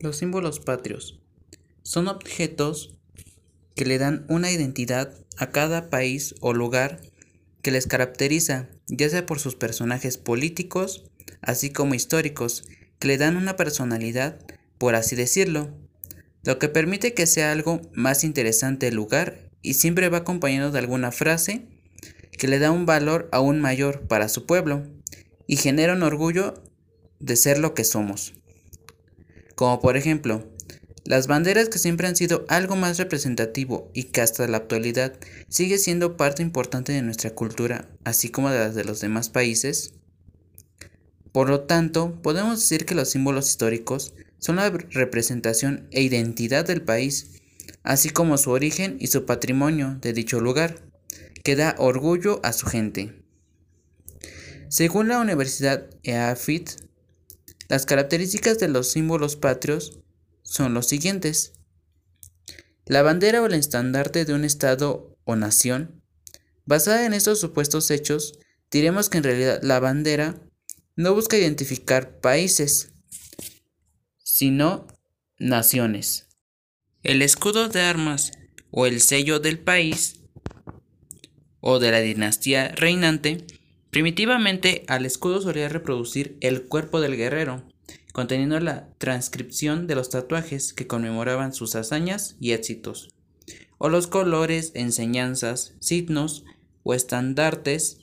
Los símbolos patrios son objetos que le dan una identidad a cada país o lugar que les caracteriza, ya sea por sus personajes políticos, así como históricos, que le dan una personalidad, por así decirlo, lo que permite que sea algo más interesante el lugar y siempre va acompañado de alguna frase que le da un valor aún mayor para su pueblo y genera un orgullo de ser lo que somos. Como por ejemplo, las banderas que siempre han sido algo más representativo y que hasta la actualidad sigue siendo parte importante de nuestra cultura, así como de las de los demás países. Por lo tanto, podemos decir que los símbolos históricos son la representación e identidad del país, así como su origen y su patrimonio de dicho lugar, que da orgullo a su gente. Según la Universidad EAFIT, las características de los símbolos patrios son los siguientes. La bandera o el estandarte de un estado o nación. Basada en estos supuestos hechos, diremos que en realidad la bandera no busca identificar países, sino naciones. El escudo de armas o el sello del país o de la dinastía reinante, primitivamente al escudo solía reproducir el cuerpo del guerrero, conteniendo la transcripción de los tatuajes que conmemoraban sus hazañas y éxitos, o los colores, enseñanzas, signos o estandartes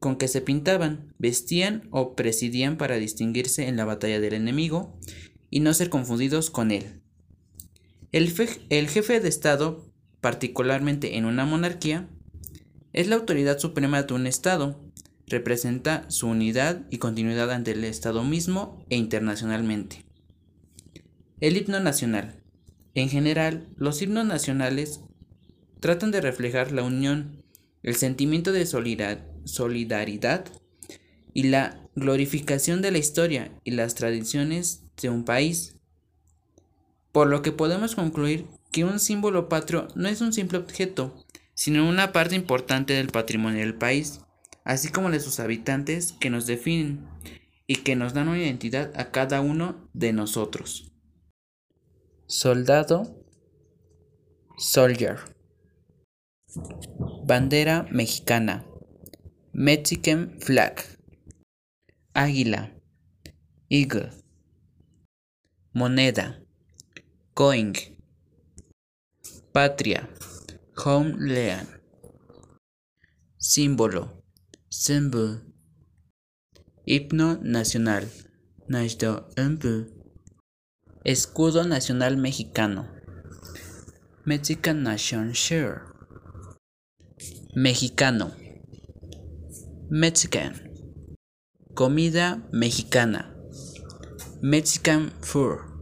con que se pintaban, vestían o presidían para distinguirse en la batalla del enemigo y no ser confundidos con él. El, jefe de Estado, particularmente en una monarquía, es la autoridad suprema de un Estado, representa su unidad y continuidad ante el Estado mismo e internacionalmente. El himno nacional. En general, los himnos nacionales tratan de reflejar la unión, el sentimiento de solidaridad y la glorificación de la historia y las tradiciones de un país. Por lo que podemos concluir que un símbolo patrio no es un simple objeto, sino una parte importante del patrimonio del país así como de sus habitantes que nos definen y que nos dan una identidad a cada uno de nosotros. Soldado, soldier. Bandera mexicana, Mexican flag. Águila, eagle. Moneda, coin. Patria, homeland. Símbolo, Symbol. Himno nacional. Escudo nacional mexicano. Mexican Nation Share. Mexicano. Mexican. Comida mexicana. Mexican food.